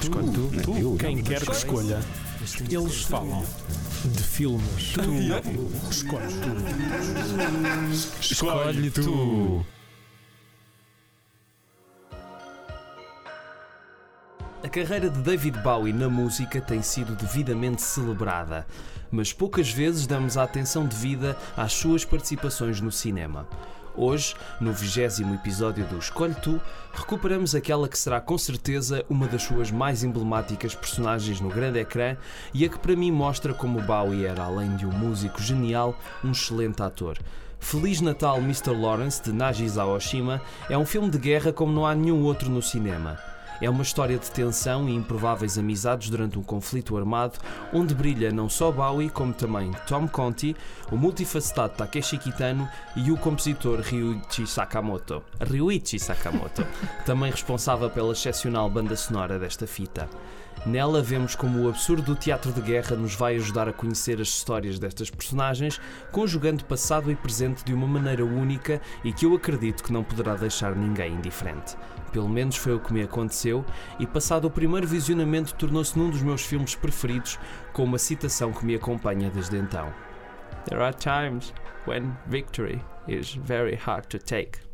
Escolhe tu. Tu, Eu, quem eu. quer que escolha, eles falam de filmes. Tu escolhes tu. Escolhe tu. A carreira de David Bowie na música tem sido devidamente celebrada, mas poucas vezes damos a atenção devida às suas participações no cinema. Hoje, no vigésimo episódio do Escolhe Tu, recuperamos aquela que será com certeza uma das suas mais emblemáticas personagens no grande ecrã e a que para mim mostra como Bowie era, além de um músico genial, um excelente ator. Feliz Natal Mr. Lawrence de Nagisa Oshima é um filme de guerra como não há nenhum outro no cinema. É uma história de tensão e improváveis amizades durante um conflito armado, onde brilha não só Bowie, como também Tom Conti, o multifacetado Takeshi Kitano e o compositor Ryuichi Sakamoto. Ryuichi Sakamoto, também responsável pela excepcional banda sonora desta fita. Nela vemos como o absurdo do teatro de guerra nos vai ajudar a conhecer as histórias destas personagens, conjugando passado e presente de uma maneira única e que eu acredito que não poderá deixar ninguém indiferente. Pelo menos foi o que me aconteceu, e passado o primeiro visionamento tornou-se num dos meus filmes preferidos, com uma citação que me acompanha desde então. There are times when victory is very hard to take.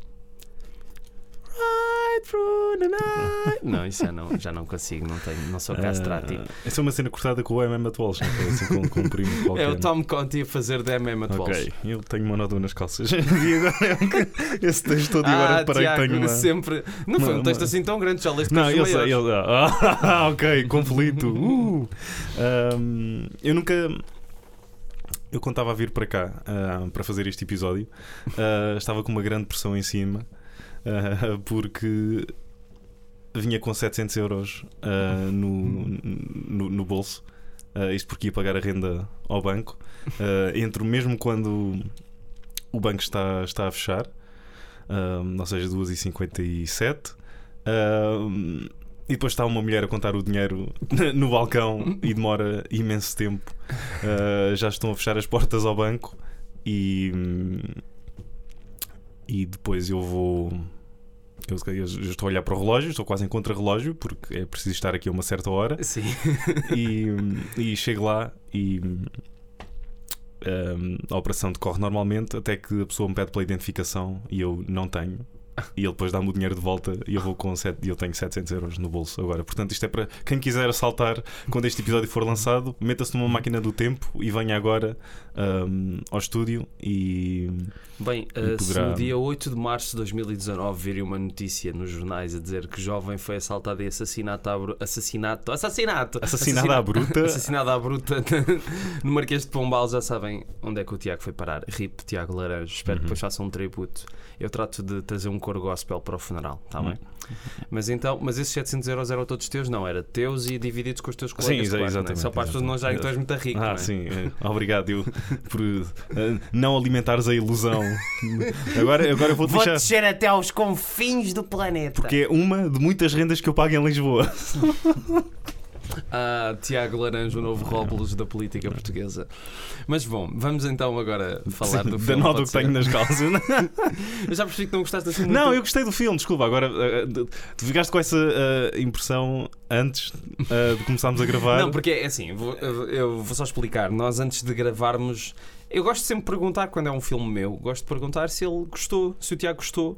Right through the night. Não, isso já não, já não consigo, não, tenho, não sou castrati. Ah, essa é uma cena cortada com o MM Atuals, não foi assim com, com um primo qualquer. É o Tom Conti a fazer de MM at Ok, eu tenho uma nódoa nas calças. e agora esse texto todo e agora Ah, reparei Tiago, que tenho uma. sempre. Não foi uma- um texto uma- assim tão grande, já leste Não, eu sei, eu, ah, ok, conflito. Uh. Ahm, eu nunca. Eu estava a vir para cá ah, para fazer este episódio, ah, estava com uma grande pressão em cima, ah, porque vinha com 700 euros ah, no, no, no bolso. Ah, isto porque ia pagar a renda ao banco. Ah, entro mesmo quando o banco está, está a fechar, ah, ou seja, 2h57. Ah, e depois está uma mulher a contar o dinheiro no balcão e demora imenso tempo. Ah, já estão a fechar as portas ao banco e, e depois eu vou. Eu, eu estou a olhar para o relógio, estou quase em contra-relógio, porque é preciso estar aqui a uma certa hora. Sim. E, e chego lá e hum, a operação decorre normalmente até que a pessoa me pede pela identificação e eu não tenho. E ele depois dá-me o dinheiro de volta e eu vou com sete, e eu tenho 700 euros no bolso agora. Portanto, isto é para quem quiser assaltar quando este episódio for lançado, meta-se numa máquina do tempo e venha agora hum, ao estúdio e Bem, E uh, se poderá- no dia 8 de março de 2019 virem uma notícia nos jornais a dizer que jovem foi assaltado e assassinado à assassinato, assassinato, assassinado à bruta. assassinado à bruta no Marquês de Pombal, já sabem onde é que o Tiago foi parar. RIP Tiago Laranjo. Espero que Uhum. depois façam um tributo. Eu trato de trazer um coro gospel para o funeral, está Uhum. bem? Mas então, mas esses 700 euros eram todos teus? Não, era teus e divididos com os teus Sim, colegas. exa- claro, não é? exatamente, Só para as pessoas não acharem que tu és muito rico. Ah, é? sim, obrigado eu, por eh, não alimentares a ilusão. Agora, agora eu Vou deixar. descer até aos confins do planeta. Porque é uma de muitas rendas que eu pago em Lisboa. Ah, Tiago Laranjo, o novo Róbulos da política portuguesa. Mas bom, vamos então agora falar do da filme. nota pode que tenho nas calças. Eu já percebi que não gostaste assim muito. Não, eu gostei do filme, desculpa. Agora, eh, de- tu ficaste com essa eh, impressão antes eh, de começarmos a gravar. Não, porque é assim, vou- eu, eu vou só explicar. Nós antes de gravarmos, eu gosto sempre de perguntar quando é um filme meu, gosto de perguntar se ele gostou, se o Tiago gostou.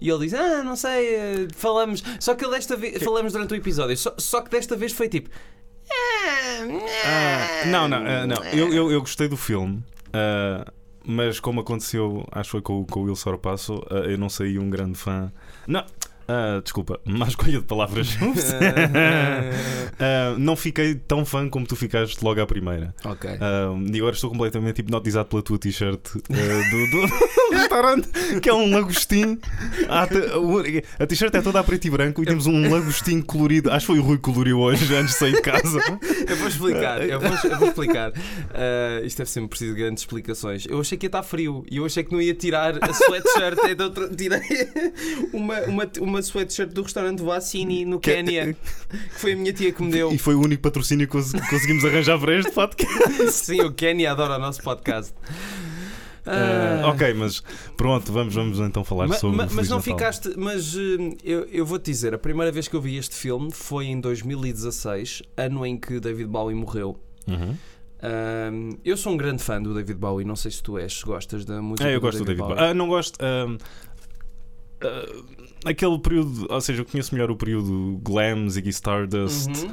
E ele diz: Ah, não sei, eh, falamos. Só que desta vez falamos durante o episódio, só, só que desta vez foi tipo. Ah, não, não, eh, não. Eu, eu, eu gostei do filme. ah, mas como aconteceu, acho que foi com, o- com o Will Sorpasso, ah, eu não saí um grande fã. Não, ah, desculpa, má escolha de palavras. Ah, não fiquei tão fã como tu ficaste logo à primeira. ok. Ah, e agora estou completamente hipnotizado pela tua t-shirt do, do restaurante, que é um lagostim. A t-shirt é toda a preto e branco e temos um lagostim colorido. Acho que foi o Rui que coloriu hoje antes de sair de casa. Eu vou explicar, eu vou, eu vou explicar. Isto deve sempre preciso de grandes explicações. Eu achei que ia estar frio e eu achei que não ia tirar a sweatshirt. então tirei uma, uma, uma sweatshirt do restaurante Vassini no Que- Quénia, que foi a minha tia que me deu. E foi o único patrocínio que cons- conseguimos arranjar para este podcast. Sim, o Quénia adora o nosso podcast. Ah. ok, mas pronto, vamos, vamos então falar Ma- sobre ma- mas não Natal. ficaste. Mas hum, eu, eu vou-te dizer: a primeira vez que eu vi este filme foi em 2016, ano em que David Bowie morreu. Uhum. Hum, eu sou um grande fã do David Bowie, não sei se tu és, gostas da música. É, eu gosto do David Bowie. Ah, não gosto. Ah, aquele período, ou seja, eu conheço melhor o período glam, Ziggy Stardust. Uhum.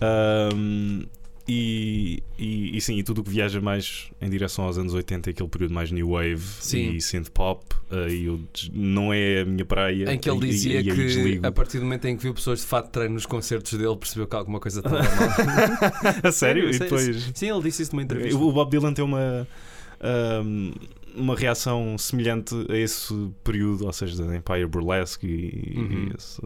ahm, e, e, e sim, e tudo o que viaja mais em direção aos anos 80, aquele período mais new wave Sim. e synth pop, e eu des- não é a minha praia. Em que ele dizia e que desligo. a partir do momento em que viu pessoas de fato treino nos concertos dele, percebeu que alguma coisa estava mal. a sério? E Sério, depois. Sim, ele disse isso numa entrevista. O Bob Dylan tem uma. ahm, uma reação semelhante a esse período, ou seja, da Empire Burlesque e, Uhum. esse,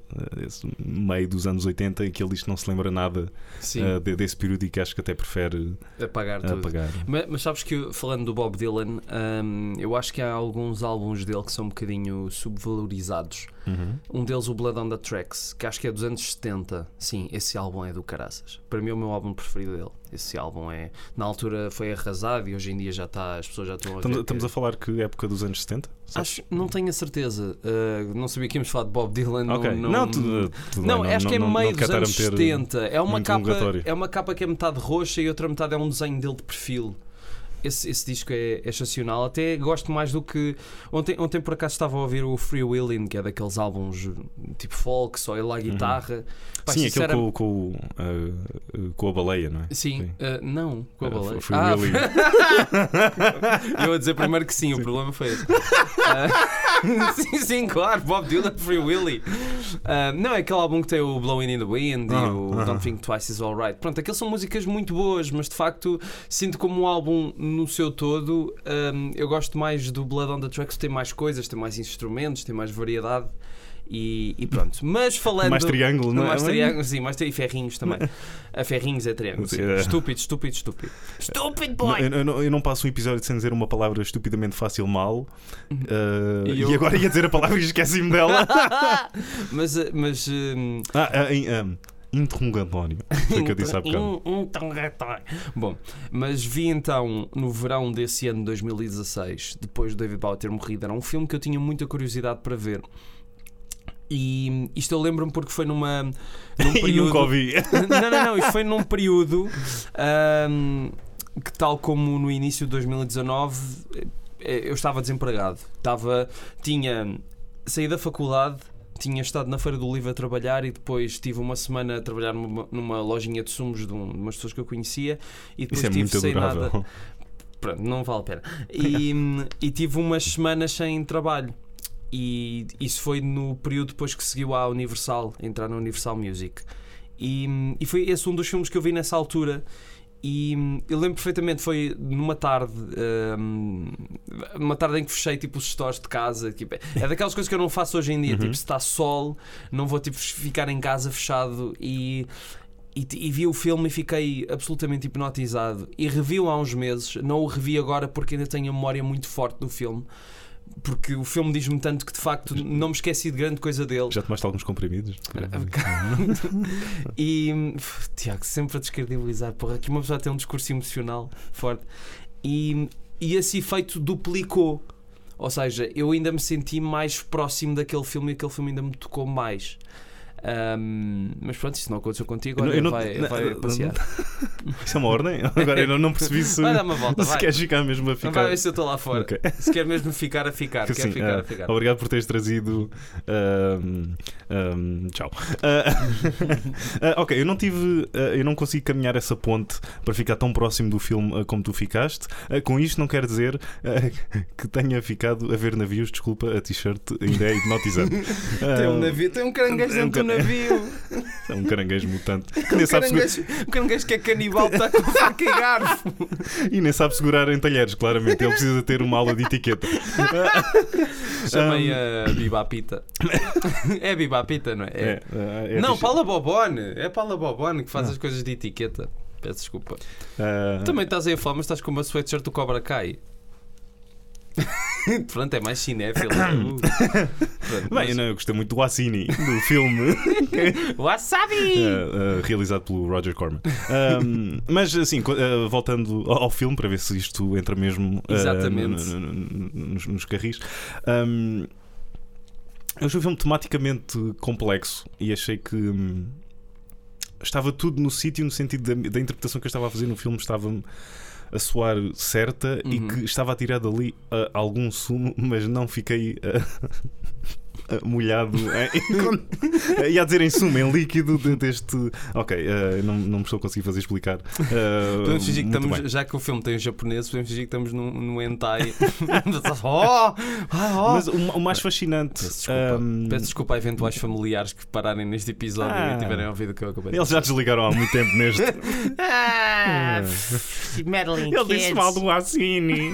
esse meio dos anos 80 em que ele diz que não se lembra nada ah, de- desse período e que acho que até prefere apagar tudo. apagar. Mas, mas sabes que, falando do Bob Dylan, hum, eu acho que há alguns álbuns dele que são um bocadinho subvalorizados. Uhum. Um deles, o Blood on the Tracks, que acho que é dos anos 70. Sim, esse álbum é do caraças. Para mim é o meu álbum preferido dele. Esse álbum é. Na altura foi arrasado e hoje em dia já está. As pessoas já estão a Estamos, ver. estamos que- a falar que época dos anos 70? Acho, não tenho a certeza. Uh, não sabia que íamos falar de Bob Dylan. Ok, Não, não, tudo, tudo não, bem, acho que é não, meio não dos anos meter 70. É uma, capa, é uma capa que é metade roxa e outra metade é um desenho dele de perfil. Esse, esse disco é, é excepcional. Até gosto mais do que. Ontem, ontem por acaso estava a ouvir o Free Willing, que é daqueles álbuns tipo folk, só ele à guitarra. Pá, Sim, aquele com, com, ah, com a baleia, não é? Sim, Sim. uh, não, com a baleia. Free Ah, eu a dizer primeiro que sim, o problema foi esse. Ah, sim, sim, claro, Bob Dylan, Free Willy. Ah, não, é aquele álbum que tem o Blowing in the Wind e Ah, o ah. Don't Think Twice is Alright. Pronto, aqueles são músicas muito boas, mas de facto sinto como um álbum no seu todo. ahm, eu gosto mais do Blood on the Tracks, tem mais coisas, tem mais instrumentos, tem mais variedade. E, e pronto, mas falando. Mais triângulo, não é? mais triângulos, sim, mais e ferrinhos também. A ferrinhos é triângulo. sim. É. Estúpido, estúpido, estúpido. Stupid Não, eu, eu não, eu não passo um episódio sem dizer uma palavra estupidamente fácil mal ah, E e, eu- agora ia dizer a palavra e esqueci-me dela. mas, eh, mas hum, ah, ah, em, ah, interrogatório. Foi o que eu disse há bocado. Um- um interrogatório. Bom, mas vi então no verão desse ano 2016, depois do David Bowie ter morrido, era um filme que eu tinha muita curiosidade para ver. E isto eu lembro-me porque foi numa, num E período. nunca ouvi. não, não, não, isto foi num período ahm, que, tal como no início de 2019, eh, eu estava desempregado. Estava, tinha saído da faculdade, tinha estado na Feira do Livro a trabalhar e depois tive uma semana a trabalhar numa, numa lojinha de sumos de, um- de umas pessoas que eu conhecia e depois Isso é tive muito sem nada. adorável. Pronto, não vale a pena. E, e tive umas semanas sem trabalho. E isso foi no período depois que seguiu à Universal, entrar na Universal Music. E, e foi esse um dos filmes que eu vi nessa altura. E eu lembro perfeitamente, foi numa tarde, hum, uma tarde em que fechei tipo os stores de casa. Tipo, é daquelas coisas que eu não faço hoje em dia. Uhum. Tipo, se está sol, não vou tipo, ficar em casa fechado. E, e, e vi o filme e fiquei absolutamente hipnotizado. E revi-o há uns meses. Não o revi agora porque ainda tenho a memória muito forte do filme. Porque o filme diz-me tanto que de facto não me esqueci de grande coisa dele. Já tomaste alguns comprimidos? E Tiago, sempre a descredibilizar. Porra, aqui uma pessoa tem um discurso emocional forte. E, e esse efeito duplicou. Ou seja, eu ainda me senti mais próximo daquele filme e aquele filme ainda me tocou mais. Ahm, mas pronto, isso não aconteceu contigo, olha, eu não- vai, não- vai não- passear. Isso é uma ordem? Agora eu não, percebi se, Vai dar uma volta, se vai. queres ficar mesmo a Vai ficar. ver se eu estou lá fora. Ok. Se quer mesmo ficar a ficar, quer Sim, ficar ah, a ficar. Obrigado por teres trazido. ahm, ahm, tchau. Ah, ok, eu não tive. ah, eu não consegui caminhar essa ponte para ficar tão próximo do filme como tu ficaste. Com isto não quer dizer que tenha ficado a ver navios. Desculpa, a t-shirt ainda é hipnotizante. Tem um navio, tem um caranguejo um dentro do car- navio. É um caranguejo mutante que nem Um sabe, segurar, caranguejo, um caranguejo que é canibal, está com faca e garfo. e nem sabe segurar em talheres, claramente. Ele precisa ter uma aula de etiqueta. Chamei a Biba a Pita. É Biba Pita, não é? É, ah, é não, t-shirt. Paula Bobone. É Paula Bobone que faz Ah. as coisas de etiqueta. Peço desculpa. Ah, Também estás aí a falar, mas estás com uma sweatshirt do Cobra Kai. Pronto, é mais cinéfilo. Uh. Pronto, Bem, mas- eu, não, eu gostei muito do Assini, do filme. Wasabi! Uh, uh, realizado pelo Roger Corman. Mas assim, uh, voltando ao, filme para ver se isto entra mesmo Exatamente. nos, nos carris. Um, eu achei o filme tematicamente complexo e achei que hum, estava tudo no sítio no sentido da, da interpretação que eu estava a fazer no filme estava a soar certa e Uhum. que estava a tirar dali uh, algum sumo, mas não fiquei uh, uh, molhado em, ia a dizer em sumo, em líquido de- deste. Ok, uh, não, não me estou a conseguir fazer explicar. Uh, Podemos fingir que estamos, bem. já que o filme tem japonês, podemos fingir que estamos num, num hentai. oh, oh, Mas o, o mais fascinante. Peço desculpa. um, Peço desculpa a eventuais familiares que pararem neste episódio Ah. e tiverem ouvido o que eu acabei de Eles já desligaram há muito tempo neste. Ah, meddling Ele kids. disse mal do Assini.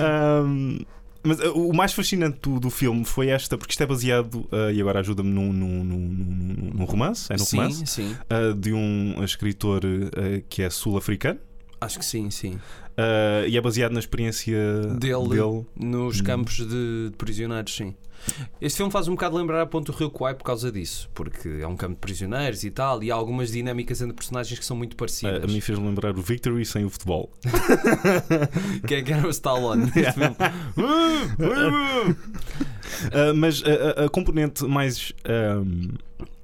Um, mas uh, o mais fascinante do, do filme foi esta, porque isto é baseado, uh, e agora ajuda-me, num, num, num, num- num romance, é no sim, romance, sim. uh, de um escritor que é sul-africano. Acho que sim, sim. e é baseado na experiência Dele. dele. Nos Hum. campos de, de prisioneiros, sim. Este filme faz um bocado lembrar a Ponto Rio Kwai por causa disso, porque é um campo de prisioneiros e tal, e há algumas dinâmicas entre personagens que são muito parecidas. a mim fez lembrar o Victory sem o futebol. Que é que era o Stallone neste filme. Uh, mas a, a- a componente mais. um,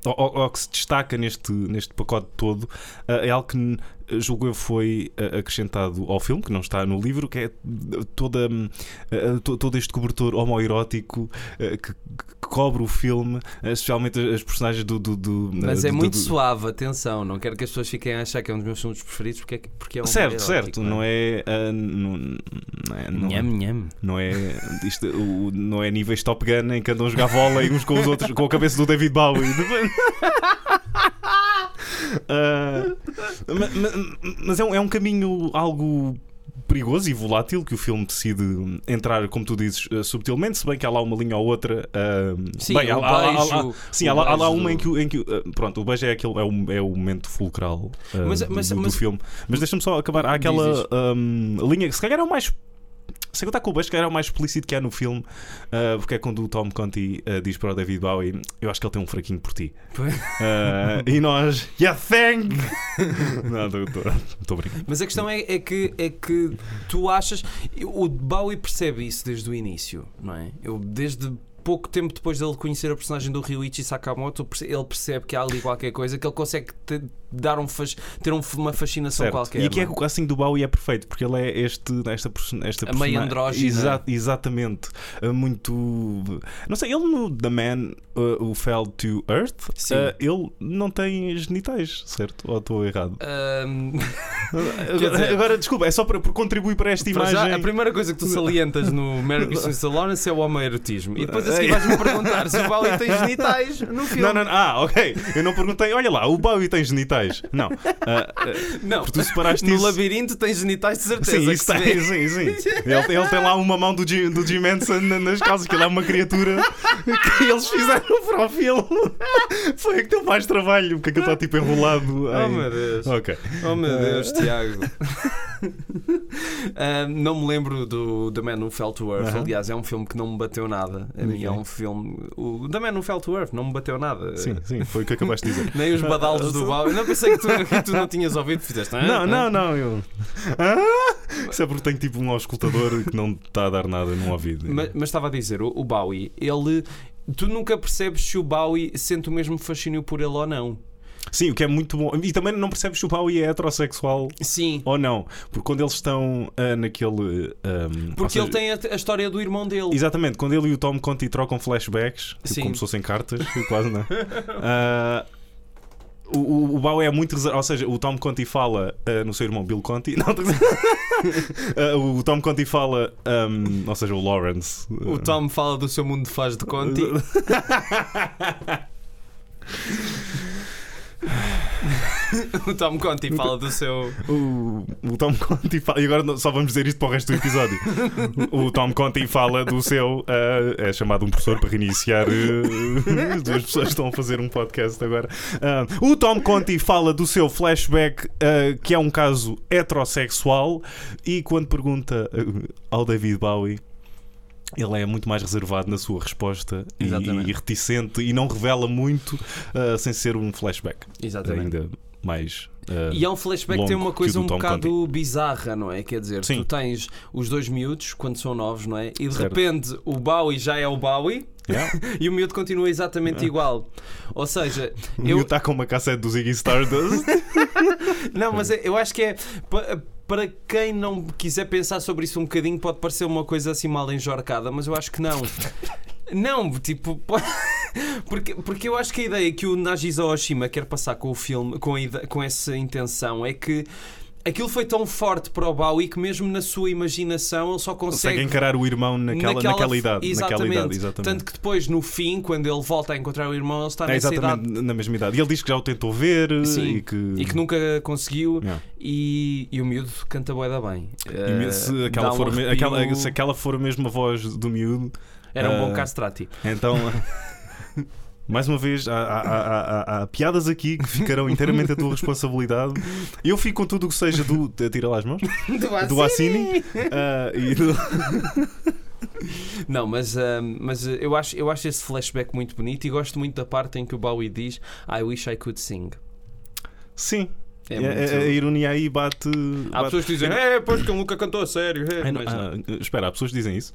ou- ou que se destaca neste, neste pacote todo uh, é algo que julgo eu foi uh, acrescentado ao filme, que não está no livro, que é toda, um, uh, to- todo este cobertor homoerótico que, cobre o filme, especialmente as personagens do. do, do Mas do- é do- muito do- suave, atenção. Não quero que as pessoas fiquem a achar que é um dos meus filmes preferidos porque é, que- porque é um Certo, certo, não é. não, é, não é- Nham, nham. Não é, isto, o- não é níveis Top Gun em que andam a jogar vôlei uns com os outros, com a cabeça do David Bowie. Ah, ma- ma- mas é um, é um caminho algo perigoso e volátil que o filme decide entrar, como tu dizes, eh, subtilmente, se bem que há lá uma linha ou outra. ah, Sim, bem, há, o há- há- há- beijo. sim, há, lá- beijo uma em que, o- em que ah, pronto, o beijo é, aquele, é, o, é o momento fulcral ah, Mas- do- mas- do, do mas- filme. Mas deixa-me só acabar. Há aquela ahm, linha que se calhar é o mais. Sem contar com o beijo, calhar é o mais explícito que há no filme, ah, porque é quando o Tom Conti ah, diz para o David Bowie: Eu acho que ele tem um fraquinho por ti. Ah, e nós, yeah, thank! Não, estou brincando. Mas a questão é, é que, é que tu achas. O Bowie percebe isso desde o início, não é? Eu, desde pouco tempo depois dele conhecer a personagem do Ryuichi Sakamoto, ele percebe que há ali qualquer coisa que ele consegue dar um fas- ter um- uma fascinação Certo. qualquer. e que é não que o casting do Bowie é perfeito, porque ele é este, esta, esta A meio. Exa- exatamente. Ah, muito. Não sei, ele no The Man ah, Who Fell to Earth, ah, ele não tem genitais, certo? Ou estou errado? Agora, dizer- agora, desculpa, é só para, para contribuir para esta para imagem. já, a primeira coisa que tu salientas no Mary Christmas Lawrence é o homoerotismo. E depois a É. seguir vais-me perguntar se o Bowie tem genitais no filme. Não, não, não. Ah, ok. Eu não perguntei, olha lá, o Bowie tem genitais. Não. Ah, ah, Não. porque tu separaste No isso. labirinto tem genitais de certeza. Sim, isso tem, sim, sim. Ele, ele tem lá uma mão do Jim, do Jim Henson na- nas calças, que ele é uma criatura que eles fizeram para o filme. Foi que deu mais trabalho, porque aquilo está tipo enrolado. Oh em- meu Deus. Ok. Oh meu Eh, Deus, Tiago. Ah, não me lembro do The Man Who Fell to Earth. Aham. Aliás, é um filme que não me bateu nada. A mim é um filme. O The Man Who Fell to Earth não me bateu nada. Sim, sim, foi o que acabaste de dizer. Nem os badalos do não pensei que tu, que tu não tinhas ouvido. Fizeste. "Ah, Não, ah." não, não, eu. Ah! Isso é porque tenho tipo um auscultador que não está a dar nada no ouvido. Mas, mas estava a dizer, o, o Bowie, ele. Tu nunca percebes se o Bowie sente o mesmo fascínio por ele ou não. Sim, o que é muito bom. E também não percebes se o Bowie é heterossexual Sim. ou não. Porque quando eles estão ah, naquele. ah, ou Porque seja, ele tem a, a história do irmão dele. Exatamente, quando ele e o Tom Conti trocam flashbacks, tipo como se fossem cartas, quase não. Ah, o, o, o Bowie é muito reservado, ou seja, o Tom Conti fala ah, no seu irmão Bill Conti. Não, Ah, o Tom Conti fala, ahm, ou seja, o Lawrence. O Tom fala do seu mundo de faz de Conti. o Tom Conti fala do seu. O, o Tom Conti fala, e agora só vamos dizer isto para o resto do episódio. O, Tom Conti fala do seu. ah, é chamado um professor para reiniciar. as duas pessoas estão a fazer um podcast agora. Ah, o Tom Conti fala do seu flashback, que é um caso heterossexual, e quando pergunta ao David Bowie. Ele é muito mais reservado na sua resposta e, e reticente e não revela muito ah, sem ser um flashback. Exatamente. Ainda mais. ah, E é um flashback que tem uma coisa um Tom bocado bizarra, não é? Quer dizer, Sim. tu tens os dois miúdos quando são novos, não é? E de Certo. repente o Bowie já é o Bowie yeah. e o miúdo continua exatamente igual. Ou seja, O eu, miúdo está com uma cassete do Ziggy Stardust. Não, mas é- eu acho que é. pa- Para quem não quiser pensar sobre isso um bocadinho, pode parecer uma coisa assim mal enjorcada, mas eu acho que não. Não, tipo. Po- Porque, porque eu acho que a ideia que o Nagisa Oshima quer passar com o filme, com, a com essa intenção, é que aquilo foi tão forte para o Bowie que, mesmo na sua imaginação, ele só Consegue consegue. encarar o irmão naquela, naquela, idade. Exatamente. Naquela idade, exatamente. Tanto que depois, no fim, quando ele volta a encontrar o irmão, ele está é nessa exatamente idade na mesma idade. E ele diz que já o tentou ver Sim. e que. e que nunca conseguiu. Yeah. E, e o miúdo canta bué da bem. E Eh, se, aquela um for, aquela, se aquela for a mesma voz do miúdo, Era um bom eh, castrati. então. Mais uma vez, há, há- há- há- há piadas aqui que ficarão inteiramente a tua responsabilidade. Eu fico com tudo o que seja do. Tira lá as mãos. Do Assini. ah, e do- Não, mas, ah, mas ah, eu, acho, eu acho esse flashback muito bonito e gosto muito da parte em que o Bowie diz I wish I could sing. Sim. É a, muito... a- a ironia aí bate. Há bate- pessoas que dizem, é, pois que ele nunca cantou a sério. é." Mas não. ah, espera, há pessoas que dizem isso.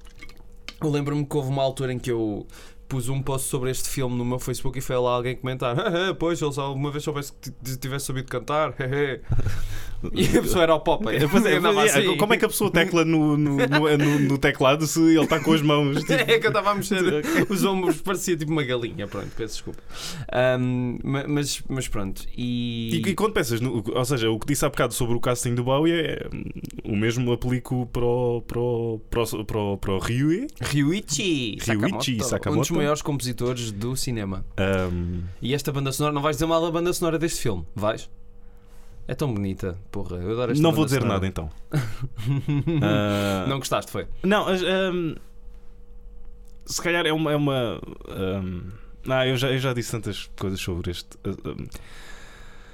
Eu lembro-me que houve uma altura em que eu pus um post sobre este filme no meu Facebook e foi lá alguém comentar: "Ah, ah, Pois, ele alguma vez soubesse que tivesse sabido cantar. e a pessoa era o Popeye. Assim. Como é que a pessoa tecla no, no, no- no- teclado se ele está com as mãos? tipo, É que eu estava a mexer os ombros, parecia tipo uma galinha. Pronto, peço desculpa. Ma- mas, mas pronto. E. E, e quando pensas, no, ou seja, o que disse há bocado sobre o casting do Bowie é hum, o mesmo aplico para o, para o, para o, para o, para o Ryui. Ryuichi Ryuichi Sakamoto. um dos maiores compositores do cinema. Um, E esta banda sonora, não vais dizer mal da banda sonora deste filme, vais? É tão bonita, porra. Eu adoro esta não vou dizer nada então. Ah, Não gostaste, foi? Não, as- ahm, se calhar é uma. É uma ahm, ah, eu, já, eu já disse tantas coisas sobre este. ah,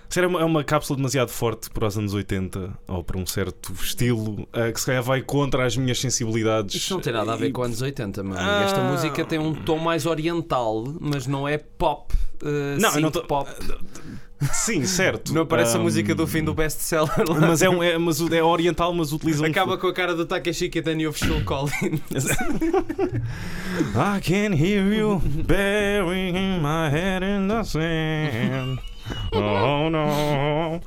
ahm. se calhar é uma, é uma cápsula demasiado forte para os anos 80 ou para um certo estilo ah, que se calhar vai contra as minhas sensibilidades. Isto não tem nada a ver E- com anos 80, mano. Ah. Esta música tem um tom mais oriental, mas não é pop. uh, Não, não tô- pop. Sim, certo. Não parece a Ahm, música do fim do best-seller. lá. Mas é, um, é, mas é oriental, mas utiliza um. Acaba com a cara do Takeshi Kitano e o Phil Collins. I can hear you burying my head in the sand. Oh no.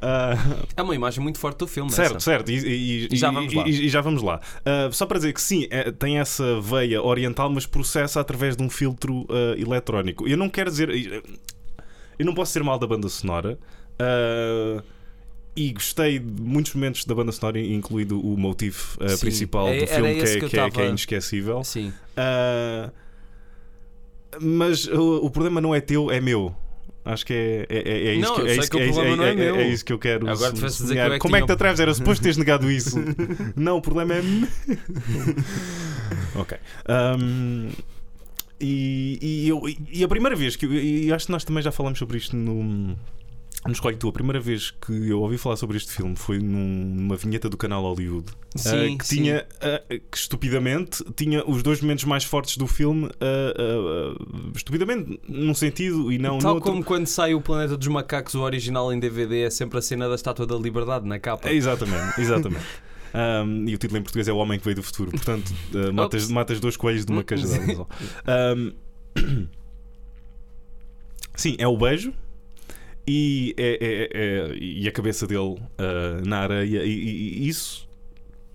Ah, É uma imagem muito forte do filme. certo, essa. certo. E, e- E já vamos lá. E, já vamos lá. Ah, só para dizer que sim, é- tem essa veia oriental, mas processa através de um filtro ah, eletrónico. Eu não quero dizer. Eu não posso ser mal da banda sonora. ah, e gostei de muitos momentos da banda sonora, incluído o motivo ah, Sim, principal é- do filme, que é, que que é- que é tava- inesquecível. Sim. Ah, mas o, o problema não é teu, é meu. Acho que é, é, é, é isso Não, que, eu é isso que o é isso- é que eu quero. Agora vais dizer que que Como é que te atreves? Era suposto teres negado isso. não, o problema é. ok. Ahm, e, e, eu, e a primeira vez que eu, e acho que nós também já falamos sobre isto no. No Escolhe Tu, a primeira vez que eu ouvi falar sobre este filme foi num- numa vinheta do canal Hollywood Sim, Uh, que sim. tinha uh, que estupidamente tinha os dois momentos mais fortes do filme uh, estupidamente num sentido e não no Tal outro como quando sai o Planeta dos Macacos, o original em DVD é sempre a cena da Estátua da Liberdade na capa. É, exatamente exatamente Um, e o título em português é O Homem que Veio do Futuro portanto uh, matas, Ops. matas dois coelhos de uma cajadada só. Um, sim é o beijo e, é, é- é- e a cabeça dele uh, na areia. E, e- e isso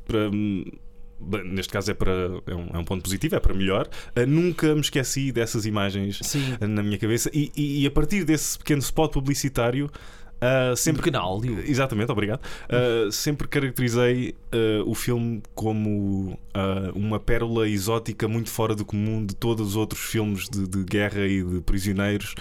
para bem, neste caso é para é um, é um ponto positivo é para melhor. Uh, nunca me esqueci dessas imagens Sim. na minha cabeça. E, e- e a partir desse pequeno spot publicitário Uh, sempre não, Hollywood. Exatamente, obrigado. Uh, sempre caracterizei uh, o filme como uma pérola exótica muito fora do comum de todos os outros filmes de, de guerra e de prisioneiros.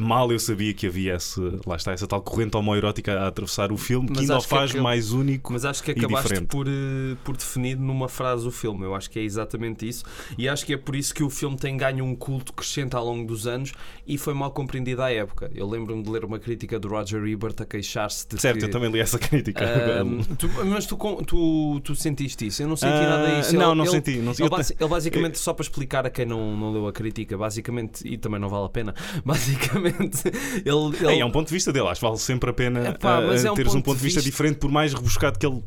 Mal eu sabia que havia esse, lá está, essa tal corrente homoerótica a atravessar o filme, que Mas ainda o que faz acaba- mais único. Mas acho que acabaste por, eh, por definir numa frase o filme. Eu acho que é exatamente isso. E acho que é por isso que o filme tem ganho um culto crescente ao longo dos anos e foi mal compreendido à época. Eu lembro-me de ler uma crítica do Roger Ebert a queixar-se de Certo, que. eu também li essa crítica. Ahm, tu- mas tu, tu, tu sentiste isso? Eu não senti Ah, nada disso. não, Ele- não ele- senti. Não, Ele, basi- ele basicamente, só para explicar a quem não, não leu a crítica, basicamente, e também não vale a pena, basicamente, ele. ele É, é um ponto de vista dele, acho que vale sempre a pena Epá, uh, é um teres um ponto ponto de de vista vista- diferente, por mais rebuscado que ele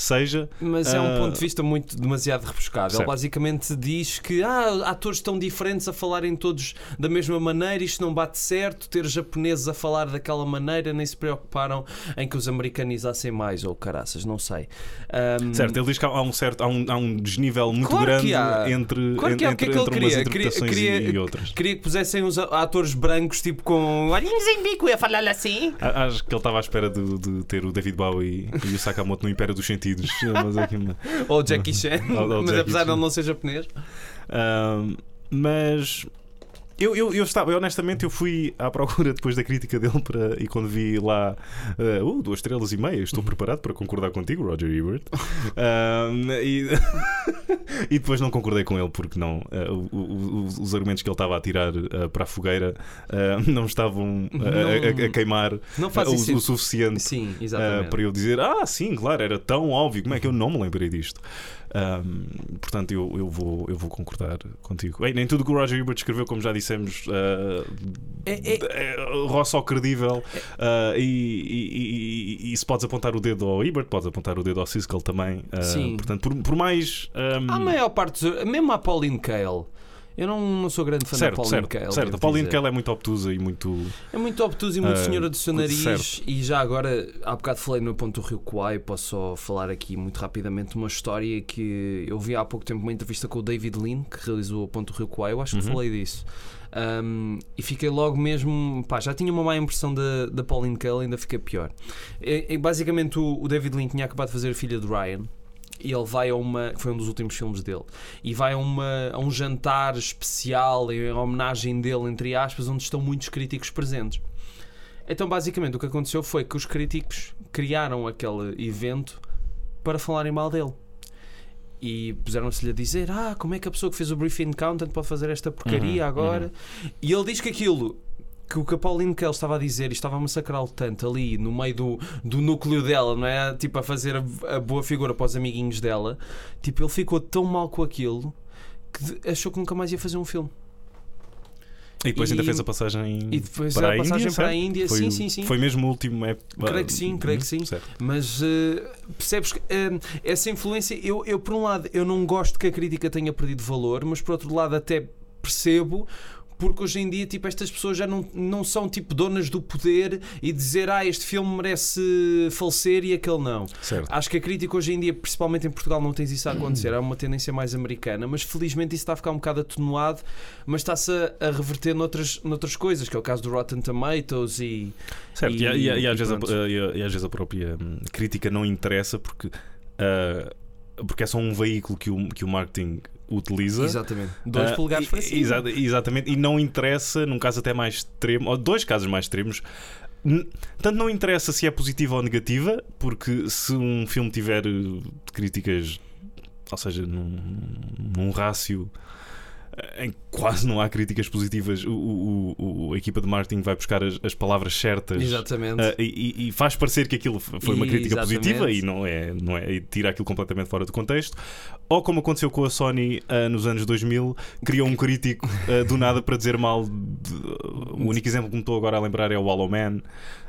seja. Mas é um Ah, ponto de vista muito demasiado rebuscado. Ele basicamente diz que ah, atores tão diferentes a falarem todos da mesma maneira, isto não bate certo, ter japoneses a falar daquela maneira, nem se preocuparam em que os americanizassem mais, ou caraças, não sei. Ahm, Certo, ele diz que há um certo há um, há um desnível muito Claro grande entre, Claro há. O que entre, é que ele entre umas queria? Queria- interpretações queria- e, e outras. Queria que pusessem os a- atores brancos, tipo com. Olhinhos em bico, ia falar assim. A- Acho que ele estava à espera de, de ter o David Bowie e o Sakamoto no Império dos Sentidos. É Ou Jackie Chan, mas apesar de ele não ser japonês. Ahm, mas eu, eu, eu estava, eu, honestamente, eu fui à procura depois da crítica dele para, e quando vi lá ah, uh, duas estrelas e meia, estou preparado para concordar contigo, Roger Ebert. Ahm, e, e depois não concordei com ele porque não o- os, os argumentos que ele estava a tirar ah, para a fogueira não estavam a- a, queimar o, o suficiente Sim, Uh, para eu dizer, ah, sim, claro, era tão óbvio, como é que eu não me lembrei disto? Um, portanto, eu, eu, vou, eu vou concordar contigo. Bem, nem tudo que o Roger Ebert escreveu, como já dissemos, uh, É- é- é, roça ao credível. uh, e, e, e- e se podes apontar o dedo ao Ebert, podes apontar o dedo ao Siskel também. uh, Sim. Portanto, por, por mais. um, A maior parte, dos- mesmo a Pauline Kael. Eu não, não sou grande fã da certo, Pauline certo, Kael. certo. A Pauline. Kael é muito obtusa e muito. É muito obtuso e muito Ah, senhora do seu nariz. certo. E já agora, há bocado falei no ponto do Rio Kwai, posso só falar aqui muito rapidamente uma história que eu vi há pouco tempo uma entrevista com o David Lean, que realizou o ponto do Rio Kwai, eu acho que Uhum. falei disso. Um, e fiquei logo mesmo, pá, já tinha uma má impressão da, da Pauline Kael, ainda fiquei pior. E, e basicamente o, o David Lean tinha acabado de fazer a filha de Ryan. E ele vai a uma. Foi um dos últimos filmes dele. E vai a, uma, a um jantar especial em homenagem dele, entre aspas, onde estão muitos críticos presentes. Então, basicamente, o que aconteceu foi que os críticos criaram aquele evento para falarem mal dele. E puseram-se-lhe a dizer: Ah, como é que a pessoa que fez o Briefing Content pode fazer esta porcaria Uhum, agora? E ele diz que aquilo. Que o que a Pauline Kael estava a dizer e estava a massacrá-lo tanto ali no meio do, do núcleo dela, não é? Tipo, a fazer a, a boa figura para os amiguinhos dela. Tipo, ele ficou tão mal com aquilo que achou que nunca mais ia fazer um filme. E depois E- ainda fez a passagem. E depois para a passagem Índia, para a? Índia, Foi, sim, sim, sim. Foi mesmo o último. É, Creio que sim, creio que sim. Certo. Mas eh, percebes que eh, essa influência, eu, eu por um lado, eu não gosto que a crítica tenha perdido valor, mas por outro lado até percebo. Porque hoje em dia, tipo, estas pessoas já não, não são tipo donas do poder e dizer, ah, este filme merece falecer e aquele não. certo. Acho que a crítica hoje em dia, principalmente em Portugal, não tens isso a acontecer. É uma tendência mais americana, mas felizmente isso está a ficar um bocado atenuado, mas está-se a, a reverter noutras, noutras coisas, que é o caso do Rotten Tomatoes e. Certo, e, E- e- e às vezes a, e- às vezes a própria hum, crítica não interessa porque, ah, porque é só um veículo que o, que o marketing utiliza. Exatamente. Dois polegares e- para cima. exa- exatamente, e não interessa, num caso até mais extremo, ou dois casos mais extremos. Tanto não interessa se é positiva ou negativa, porque se um filme tiver eh, críticas, ou seja, num, num rácio em que quase não há críticas positivas, o, o- o- a equipa de marketing vai buscar as, as palavras certas Exatamente. Uh, e, e- faz parecer que aquilo foi uma crítica exatamente. positiva e não é, não é e tira aquilo completamente fora do contexto. Ou como aconteceu com a Sony uh, nos anos 2000, criou um crítico uh, do nada para dizer mal. de- o único exemplo que me estou agora a lembrar é o Hollow Man.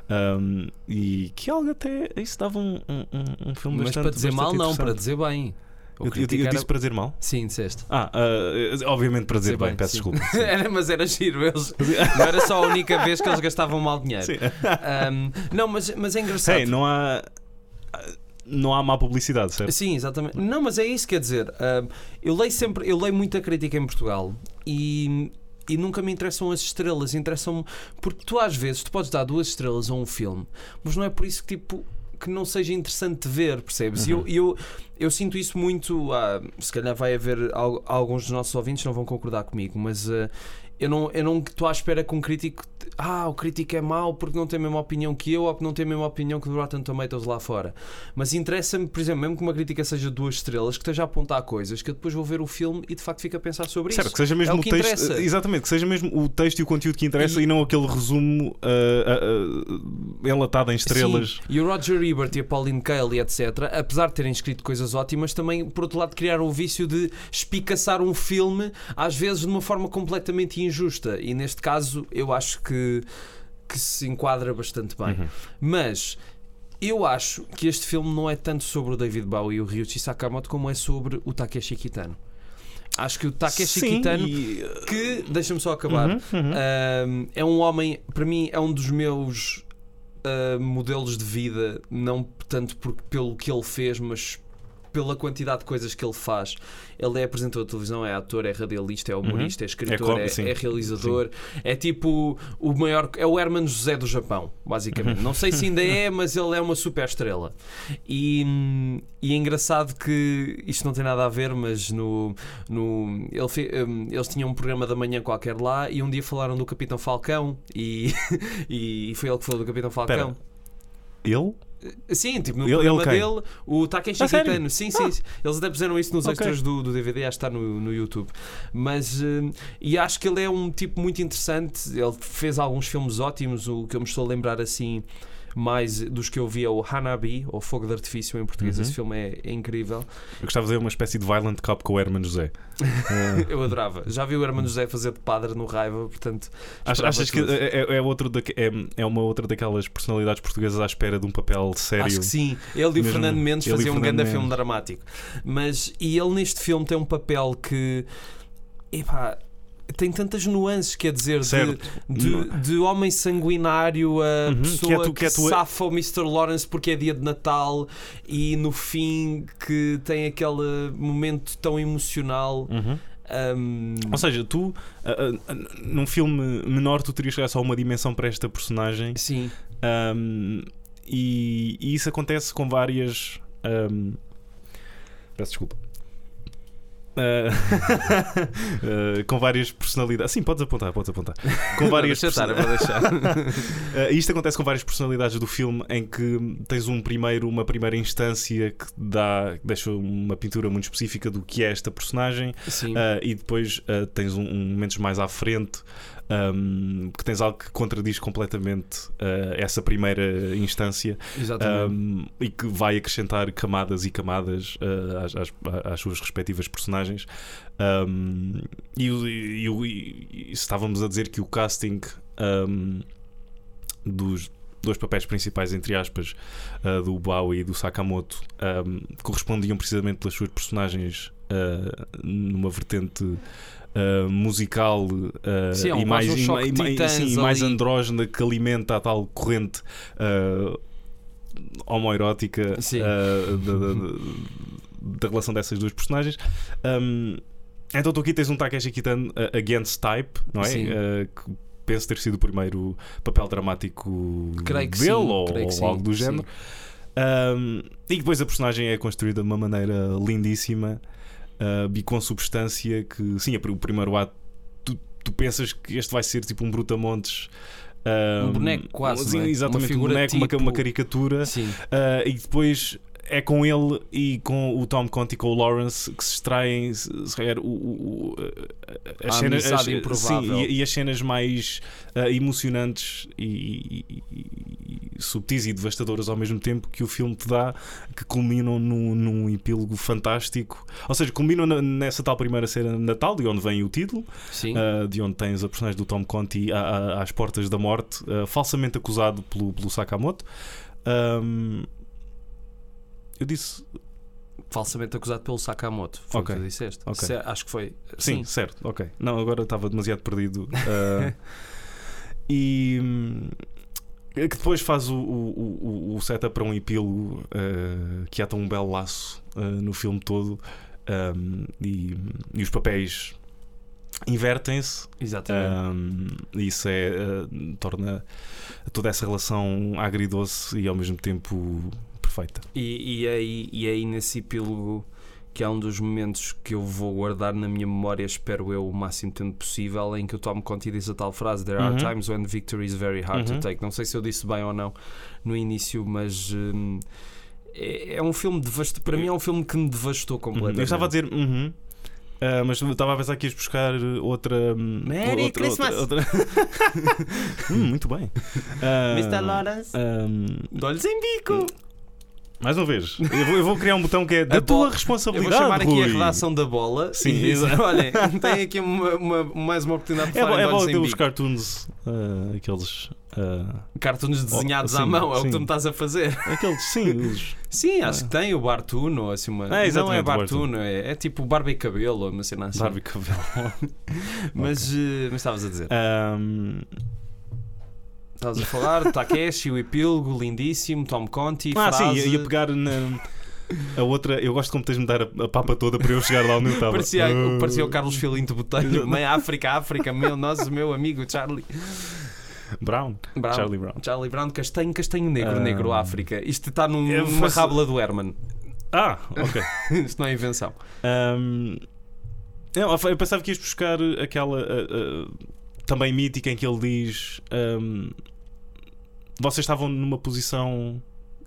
um, e que algo até. Isso dava um, um, um- filme mas bastante para dizer mal, não, para dizer bem. Eu, eu- eu disse para dizer mal? Sim, disseste. Ah, uh, obviamente para dizer Dizer bem, peço sim. desculpa. Era, mas era giro. Eles, não era só a única vez que eles gastavam mal dinheiro. Sim. Ahm, não, mas, mas é engraçado. Hey, não há. Não há má publicidade, certo? Sim, exatamente. Não, mas é isso, quer dizer, eu leio sempre, eu leio muita crítica em Portugal e e nunca me interessam as estrelas, interessam-me. Porque tu às vezes tu podes dar duas estrelas a um filme, mas não é por isso que tipo. Que não seja interessante ver, percebes? E Uhum. eu, eu, eu sinto isso muito. ah, se calhar vai haver al- alguns dos nossos ouvintes que não vão concordar comigo, mas ah, eu não eu não estou à espera que um crítico. Ah, o crítico é mau porque não tem a mesma opinião que eu ou porque não tem a mesma opinião que o Rotten Tomatoes lá fora. Mas interessa-me, por exemplo, mesmo que uma crítica seja duas estrelas, que esteja a apontar coisas que eu depois vou ver o filme e de facto fico a pensar sobre Certo, isso. que seja mesmo É o o, texto. interessa. Exatamente, que seja mesmo o texto e o conteúdo que interessa E- e, não aquele resumo ah, ah, ah, enlatado em estrelas. Sim, e o Roger Ebert e a Pauline Kael etc., apesar de terem escrito coisas ótimas, também, por outro lado, criaram o vício de espicaçar um filme, às vezes de uma forma completamente injusta. E neste caso, eu acho que, que se enquadra bastante bem. Uhum. Mas. Eu acho que este filme não é tanto sobre o David Bowie e o Ryuichi Sakamoto como é sobre o Takeshi Kitano. Acho que o Takeshi Sim, Kitano, e- que, deixa-me só acabar, Uhum, uhum. um, é um homem, para mim, é um dos meus uh, modelos de vida, não tanto por, pelo que ele fez, mas pela quantidade de coisas que ele faz. Ele é apresentador de televisão, é ator, é radialista, é humorista, é escritor, é, sim. é realizador. É tipo o maior. É o Herman José do Japão, basicamente. Não sei se ainda é, mas ele é uma super estrela. E, e é engraçado que isto não tem nada a ver, mas no. no ele fe- hum, eles tinham um programa da manhã qualquer lá e um dia falaram do Capitão Falcão e, e foi ele que falou do Capitão Falcão. Ele? Sim, tipo, no Ele- programa ele dele, o Takeshi? Kitano. Sim, sim, sim. Eles até puseram isso nos Ok. extras do, do DVD, acho que está no, no YouTube. Mas, hum, e acho que ele é um tipo muito interessante. Ele fez alguns filmes ótimos. O que eu me estou a lembrar assim, mais dos que eu vi é o Hanabi, ou Fogo de Artifício em português. Uhum. Esse filme é, é incrível. Eu gostava de ver uma espécie de Violent Cop com o Herman José. Eu adorava. Já vi o Hermano José fazer de padre no Raiva, portanto. Ach- achas que tudo. é, é- é outro daque- é, é uma outra daquelas personalidades portuguesas à espera de um papel sério? Acho que sim. Ele e o Fernando Mendes faziam um grande filme dramático. Mas, e ele neste filme tem um papel que. Epá, tem tantas nuances, quer dizer, de, de, de homem sanguinário a Uhum, pessoa que é que, tu- que é tu- safa o Mr. Lawrence porque é dia de Natal e no fim que tem aquele momento tão emocional. Uhum. hum, Ou seja, tu, ah, ah, num filme menor, tu terias só uma dimensão para esta personagem sim, Ahm, e, e isso acontece com várias. ahm, peço desculpa. Ah, com várias personalidades. Sim, podes apontar, podes apontar. Com várias Deixa estar, eu vou deixar. Uh, isto acontece com várias personalidades do filme em que tens um primeiro, uma primeira instância que dá, que deixa uma pintura muito específica do que é esta personagem uh, e depois uh, tens um, um momentos mais à frente um, que tens algo que contradiz completamente uh, essa primeira instância um, e que vai acrescentar camadas e camadas uh, às, às- às suas respectivas personagens. Um, e, e e- e estávamos a dizer que o casting dos dois papéis principais, entre aspas, uh, do Bowie e do Sakamoto, um, correspondiam precisamente pelas suas personagens uh, numa vertente. uh, musical uh, Sim, é um e mais, e e sim, mais andrógena que alimenta a tal corrente homoerótica da, da- da- relação dessas duas personagens. Um, então tu aqui tens um Takeshi Kitano against type, não é? Que penso ter sido o primeiro papel dramático dele sim, ou, ou algo do género. Um, e depois a personagem é construída de uma maneira lindíssima uh, e com substância que, sim, o primeiro ato, tu, tu pensas que este vai ser tipo um brutamontes. Um boneco quase, sim, é? Exatamente, Uma um boneco, uma, tipo- uma caricatura. Sim. Uh, e depois é com ele e com o Tom Conti e com o Lawrence que se extraem se, calhar, o, o- as A cenas as- sim, e, e as cenas mais uh, emocionantes e, e- e- subtis e devastadoras ao mesmo tempo que o filme te dá que culminam num, num epílogo fantástico. Ou seja, culminam na- nessa tal primeira cena de Natal de onde vem o título uh, de onde tens a personagem do Tom Conti a- a- às portas da morte, uh, falsamente acusado pelo, pelo Sakamoto. Um, eu disse. Falsamente acusado pelo Sakamoto. Foi Ok. o que tu disseste. Ok. Se- acho que foi. Sim, certo, ok. Não, agora estava demasiado perdido. Uh, e. hum, que depois faz o, o, o- setup para um epílogo uh, que ata um belo laço uh, no filme todo um, e, e os papéis invertem-se. Exatamente. Um, isso é, torna toda essa relação agridoce e ao mesmo tempo perfeita. E, e, é aí, e é aí nesse epílogo que é um dos momentos que eu vou guardar na minha memória, espero eu, o máximo tempo possível, em que o Tom Conti diz a tal frase: There are Uhum. times when victory is very hard Uhum. to take. Não sei se eu disse bem ou não no início, mas. hum, é, é um filme devastador. Para mim, é um filme que me devastou completamente. Eu estava a dizer, uhum. Ah, mas estava a pensar que ias buscar outra. hum, Merry outra, Christmas. outra- outra- Hum, muito bem. Ah, Mr. Lawrence. olhos em bico! Mais uma vez, eu vou, eu vou criar um botão que é da A tua bola- Eu vou responsabilidade. chamar aqui a Rui. redação da bola Sim, e dizer: olhem, tem aqui uma, uma- mais uma oportunidade de É, falar é bom ter os cartoons, ah, aqueles. ah, Cartoons desenhados Oh, à sim, mão, é o que sim. tu me estás a fazer. aqueles, sim, os. Sim, acho Ah. que tem o Bartuno, assim uma. É, não é Bartuno, é, é tipo barba e cabelo, uma cena assim. Barbie Cabelo. Mas, eh, mas estavas a dizer. Ahm, Estavas a falar Takeshi, o epílogo, lindíssimo, Tom Conti, ah, frase. sim, ia pegar na. A outra, eu gosto como tens de me dar a, a papa toda para eu chegar lá onde eu estava. Parecia, Ah. parecia o Carlos Filinto Botelho, mãe África, África, meu, nós, meu amigo Charlie Brown. Brown. Charlie Brown. Charlie Brown, castanho, castanho negro, Ah. negro, África. Isto está num, Eu numa faço- rábula do Herman. Ah, ok. Isto não é invenção. Não, eu pensava que ias buscar aquela ah, também mítica em que ele diz: ahm, vocês estavam numa posição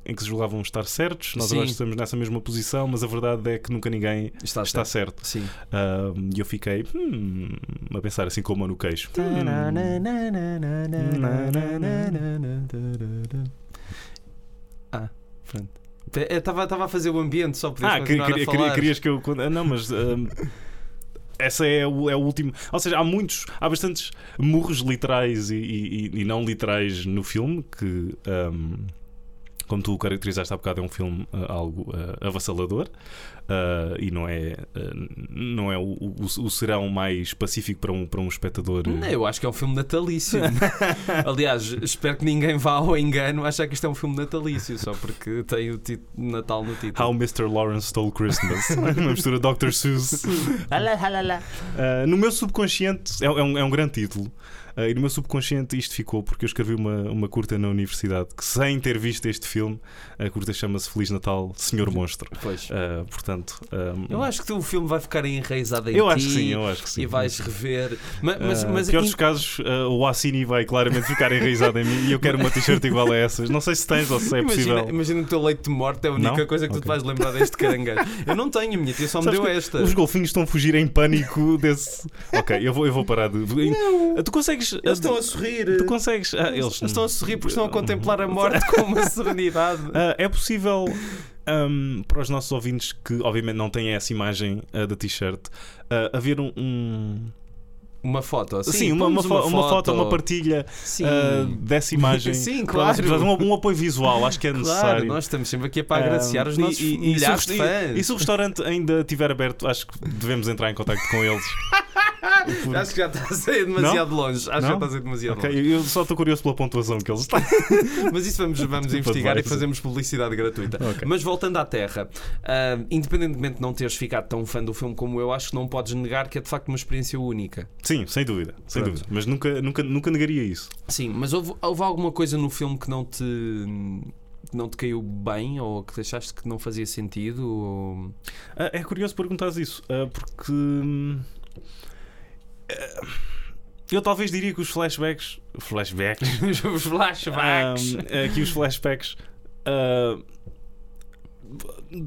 em que se julgavam estar certos, nós Sim. agora estamos nessa mesma posição, mas a verdade é que nunca ninguém Está, está certo. certo. Ahm, E eu fiquei hum, a pensar assim com a mão no queixo. Hum, Ah, pronto. Estava a fazer o ambiente só para Ah, queria- queria- querias que eu. ah, Não, mas. ahm, essa é o, é o último. Ou seja, há muitos. Há bastantes murros literais e, e- e não literais no filme que. ahm, como tu o caracterizaste há bocado, é um filme ah, algo ah, avassalador ah, e não é, não é o, o, o serão mais pacífico para um, para um espectador. Não, eu acho que é um filme natalício. Aliás, espero que ninguém vá ao engano achar que isto é um filme natalício, só porque tem o título Natal no título. How Mr. Lawrence Stole Christmas. Uma mistura Dr. Seuss. Uh, no meu subconsciente, é, é um, é um grande título. Uh, e no meu subconsciente isto ficou porque eu escrevi uma, uma curta na universidade que, sem ter visto este filme, a curta chama-se Feliz Natal, Senhor Monstro. Pois. Uh, portanto, um, Eu acho que o filme vai ficar enraizado em eu ti acho que sim, eu acho que sim. e vais rever. Ma- Mas, Uh, mas, pior dos in- casos, uh, o Assini vai claramente ficar enraizado em mim e eu quero uma t-shirt igual a essas. Não sei se tens ou se é possível. imagina o teu leite de morte, é a única Não? coisa que tu te vais lembrar deste caranguejo. Eu não tenho, a minha tia só me Sabes deu esta. Os golfinhos estão a fugir em pânico desse. Ok, eu vou, eu vou parar de. Não, Tu consegues. Eles estão a sorrir. Tu consegues. Ah, Eles estão a sorrir porque estão a contemplar a morte com uma serenidade. Ah, é possível ahm, para os nossos ouvintes que, obviamente, não têm essa imagem ah, da t-shirt ah, haver um. um- Uma foto, assim. Sim, uma, uma, fo- uma foto, uma partilha ah, dessa imagem. Sim, claro. Um, um apoio visual, acho que é Claro, necessário. nós estamos sempre aqui para agraciar Ah, os e- nossos e- e milhares de resta- fãs. E se o restaurante ainda estiver aberto, acho que devemos entrar em contato com eles. Porque- Acho que já está a sair demasiado longe. Acho que já Não? está a sair demasiado Ok, longe. eu só estou curioso pela pontuação que eles têm. Mas isso vamos, vamos Desculpa, investigar e fazemos publicidade gratuita. Ok. Mas voltando à Terra, ah, independentemente de não teres ficado tão fã do filme como eu, acho que não podes negar que é de facto uma experiência única. Sim, sem dúvida, sem dúvida. Mas nunca, nunca, nunca negaria isso. Sim, mas houve, houve alguma coisa no filme que não te. não te caiu bem ou que deixaste que não fazia sentido? Ou... Ah, é curioso perguntares isso, ah, porque hum, eu talvez diria que os flashbacks, flashbacks, Os flashbacks. ah, que os flashbacks ah,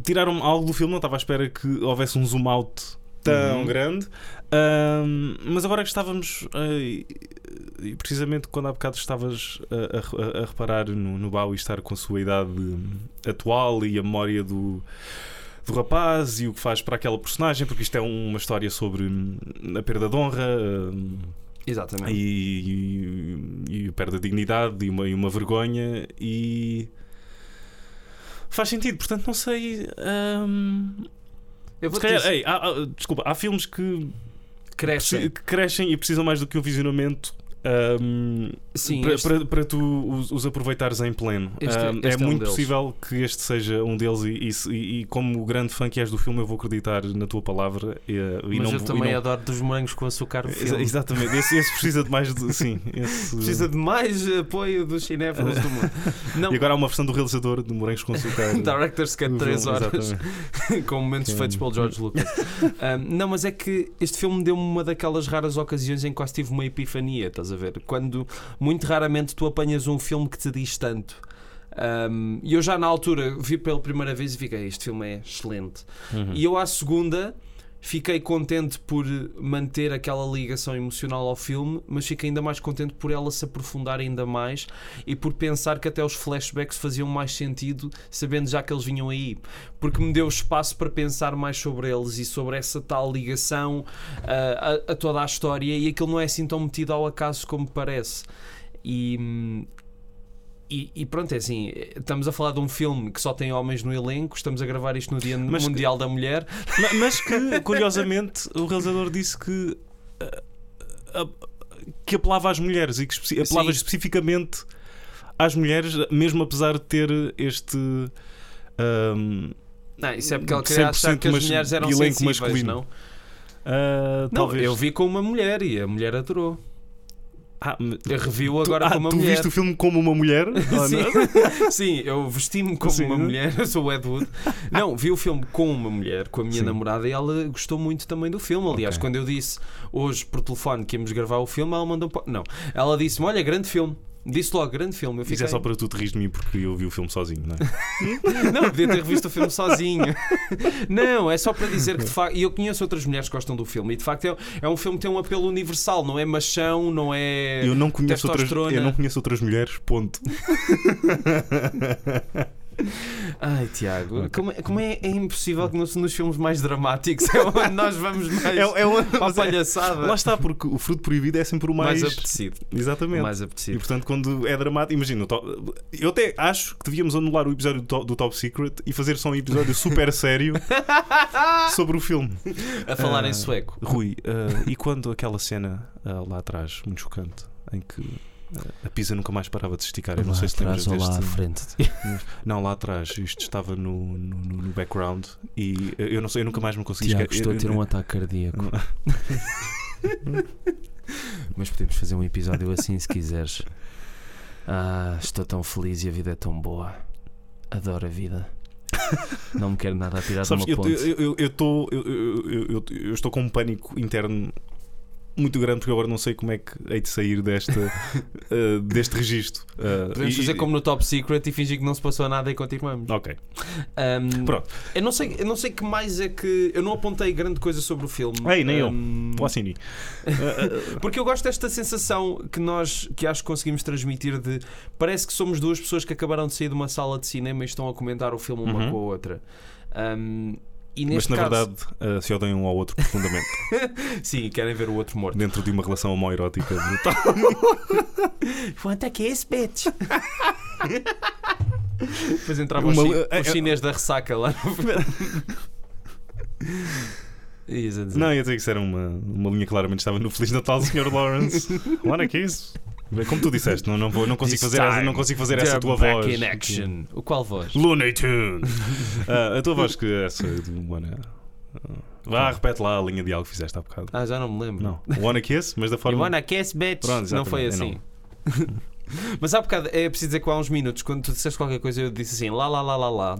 tiraram algo do filme. Não estava à espera que houvesse um zoom out tão Uhum. grande, Ah, mas agora que estávamos ah, e e precisamente quando há bocado estavas a, a- a reparar no, no Bowie estar com a sua idade atual e a memória do do rapaz e o que faz para aquela personagem, porque isto é uma história sobre hum, a perda de honra hum, Exatamente. e, e, e a perda de dignidade e uma, e uma vergonha e faz sentido, portanto não sei. hum, eu vou calhar, dizer, ei, há- há- desculpa, há filmes que, crescem. que crescem e precisam mais do que um visionamento ahm, Sim, para, este- para, para tu os, os aproveitares em pleno. Este- Ahm, este é é um muito deles. possível que este seja um deles, e, e e- como grande fã que és do filme, eu vou acreditar na tua palavra. E, e mas não, eu também não- adoro dos morangos com açúcar o Exa- filme. Exatamente, esse, esse precisa de mais de. Sim, esse- Precisa de mais apoio dos cinéfilos do mundo. Não, E agora há uma versão do realizador de Morangos com Açúcar. Director's Cut do 3 filme, horas com momentos Sim. feitos pelo George Lucas. Um, não, mas é que este filme deu-me uma daquelas raras ocasiões em que quase tive uma epifania, estás a ver? Quando muito raramente tu apanhas um filme que te diz tanto. Um, E eu já na altura vi pela primeira vez e fiquei, este filme é excelente. Uhum. E eu à segunda fiquei contente por manter aquela ligação emocional ao filme, mas fiquei ainda mais contente por ela se aprofundar ainda mais e por pensar que até os flashbacks faziam mais sentido sabendo já que eles vinham aí, porque me deu espaço para pensar mais sobre eles e sobre essa tal ligação ah, a, a toda a história e aquilo não é assim tão metido ao acaso como parece. E, hum, e, e pronto, é assim, estamos a falar de um filme que só tem homens no elenco, estamos a gravar isto no Dia Mas que- Mundial da Mulher. Ma- Mas que, curiosamente, o realizador disse que. ah, ah, que apelava às mulheres e que apelava Sim. especificamente às mulheres, mesmo apesar de ter este. ahm, Não, isso é porque ele queria achar 100% que as mas- mulheres eram sensíveis, masculino. não? ah, Não, talvez. eu vi com uma mulher e a mulher adorou. Ah, Eu revi-o tu, agora ah, com uma tu mulher. viste o filme como uma mulher? Sim. Sim, eu vesti-me como Sim. uma mulher, eu sou o Ed Wood. Não, vi o filme com uma mulher, com a minha Sim. namorada, e ela gostou muito também do filme. Aliás, Ok. quando eu disse hoje por telefone que íamos gravar o filme, ela mandou. um Não, ela disse-me: Olha, grande filme. Disse logo, grande filme. Eu Isso é só para tu te rir de mim porque eu vi o filme sozinho, não é? Não, podia ter revisto o filme sozinho. Não, é só para dizer que de facto. E eu conheço outras mulheres que gostam do filme, e de facto é, é um filme que tem um apelo universal, não é machão, não é. Eu não conheço outras, eu não conheço outras mulheres, ponto. Ai, Tiago, Ok. como, é, como é, é impossível que nos, nos filmes mais dramáticos é onde nós vamos mais É, é uma- palhaçada. Lá está, porque o fruto proibido é sempre o mais, mais. apetecido. Exatamente. Mais E apetecido. portanto, quando é dramático, imagina, eu até acho que devíamos anular o episódio do Top, do Top Secret e fazer só um episódio super sério sobre o filme. A falar Ah, em sueco. Rui, ah, e quando aquela cena ah, lá atrás, muito chocante, em que ah, a pizza nunca mais parava de esticar? Eu não sei se lembras deste. frente. Não, lá atrás, isto estava no, no, no- background e eu não sei, eu nunca mais me consegui Tiago, esquecer. estou a ter um ataque cardíaco. Mas podemos fazer um episódio assim se quiseres. Ah, estou tão feliz e a vida é tão boa. Adoro a vida. Não me quero nada a tirar Sabes, de uma eu, ponte. eu, eu, eu, tô- eu, eu- eu- eu estou com um pânico interno muito grande porque agora não sei como é que hei de sair desta, uh, deste registro. Uh, Podemos e- fazer como no Top Secret e fingir que não se passou nada e continuamos. Ok, Um, pronto. Eu não sei, eu não sei que mais é que. Eu não apontei grande coisa sobre o filme. Ei, nem eu. Um, Placini. Porque eu gosto desta sensação que nós, que acho que conseguimos transmitir de parece que somos duas pessoas que acabaram de sair de uma sala de cinema e estão a comentar o filme uma Uhum. com a outra. Um, Mas na caso, verdade uh, se odeiam um ao outro profundamente sim, querem ver o outro morto. dentro de uma relação homoerótica brutal. Quanto é que é esse bitch? Depois entrava Uma- o, chi- é- o chinês da ressaca lá no dizer. Não, ia dizer que isso era uma, uma linha que claramente estava no Feliz Natal, Sr. Lawrence. Wanna kiss? Como tu disseste, não, não, vou, não consigo This fazer, essa, não consigo fazer essa tua voz. in action. O qual voz? Looney Tunes. Ah, a tua voz que é essa Wanna. ah, Vá, repete lá a linha de algo que fizeste há bocado. Ah, já não me lembro. Não. Wanna Kiss, mas da You forma. wanna kiss, bitch? Pronto, não foi exatamente, assim. Mas há bocado, é preciso dizer que há uns minutos, quando tu disseste qualquer coisa, eu disse assim, lá, lá, lá, lá, lá.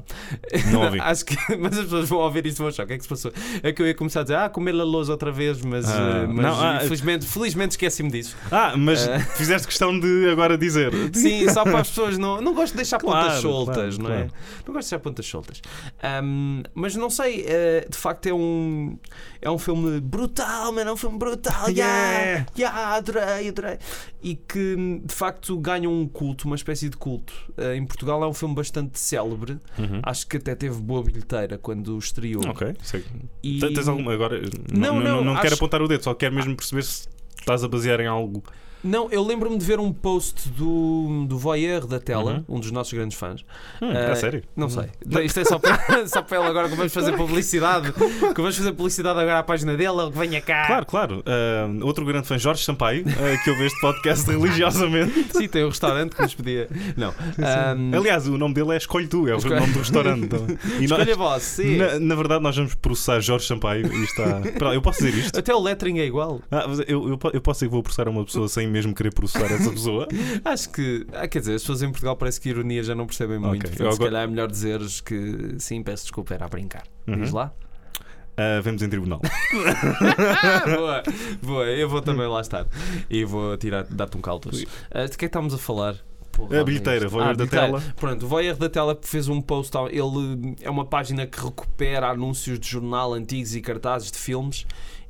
Não ouvi. Acho que, mas as pessoas vão ouvir isto e vão achar, o que é que se passou? É que eu ia começar a dizer, ah, comer a lousa outra vez, mas, Ah, eh, mas não, ah, infelizmente, felizmente esqueci-me disso. Ah, mas Ah. fizeste questão de agora dizer. Sim, só para as pessoas não. Não gosto de deixar Claro, pontas soltas, claro, não é? claro. Não gosto de deixar pontas soltas. Ahm, mas não sei, eh, de facto é um. É um filme brutal, mano, é um filme brutal. Yeah, Yeah. yeah, adorei, adorei. E que de facto ganha um culto, uma espécie de culto. Eh, em Portugal é um filme bastante célebre. Uhum. Acho que até teve boa bilheteira quando estreou. Ok, sei. E- Tens alguma. Agora. Não, Não, não, não, não quero acho- apontar o dedo, só quero mesmo perceber se estás a basear em algo. Não, eu lembro-me de ver um post do, do Voyeur da tela, um dos nossos grandes fãs. Hum, Ah, a sério? Não sei. Isto é só para, só para ele agora que vamos fazer publicidade. Que vamos fazer publicidade agora à página dele. Ele que venha cá. Claro, claro. Ah, outro grande fã, Jorge Sampaio, ah, que ouve este podcast religiosamente. Sim, tem um restaurante que nos podia. Não. Aliás, o nome dele é Escolhe Tu, é o Escolhe- nome do restaurante. E nós- Escolha você. na, na verdade, nós vamos processar Jorge Sampaio e está. Eu posso dizer isto? Até o lettering é igual. Ah, eu, eu, eu posso dizer que vou processar uma pessoa sem mesmo querer processar essa pessoa? Acho que. Ah, quer dizer, as pessoas em Portugal parece que ironia já não percebem muito. Ok. Portanto, se agora- calhar é melhor dizeres que sim, peço desculpa, era a brincar. Diz Uhum. lá. Ah, vemos em tribunal. boa, boa, eu vou também lá estar. E vou tirar, dar-te um caldos. Ah, de que é que estamos a falar? Porra, A bilheteira, voyeur Ah, da bilheteira. tela. Pronto, o Voyeur da Tela fez um post. Ele é uma página que recupera anúncios de jornal antigos e cartazes de filmes.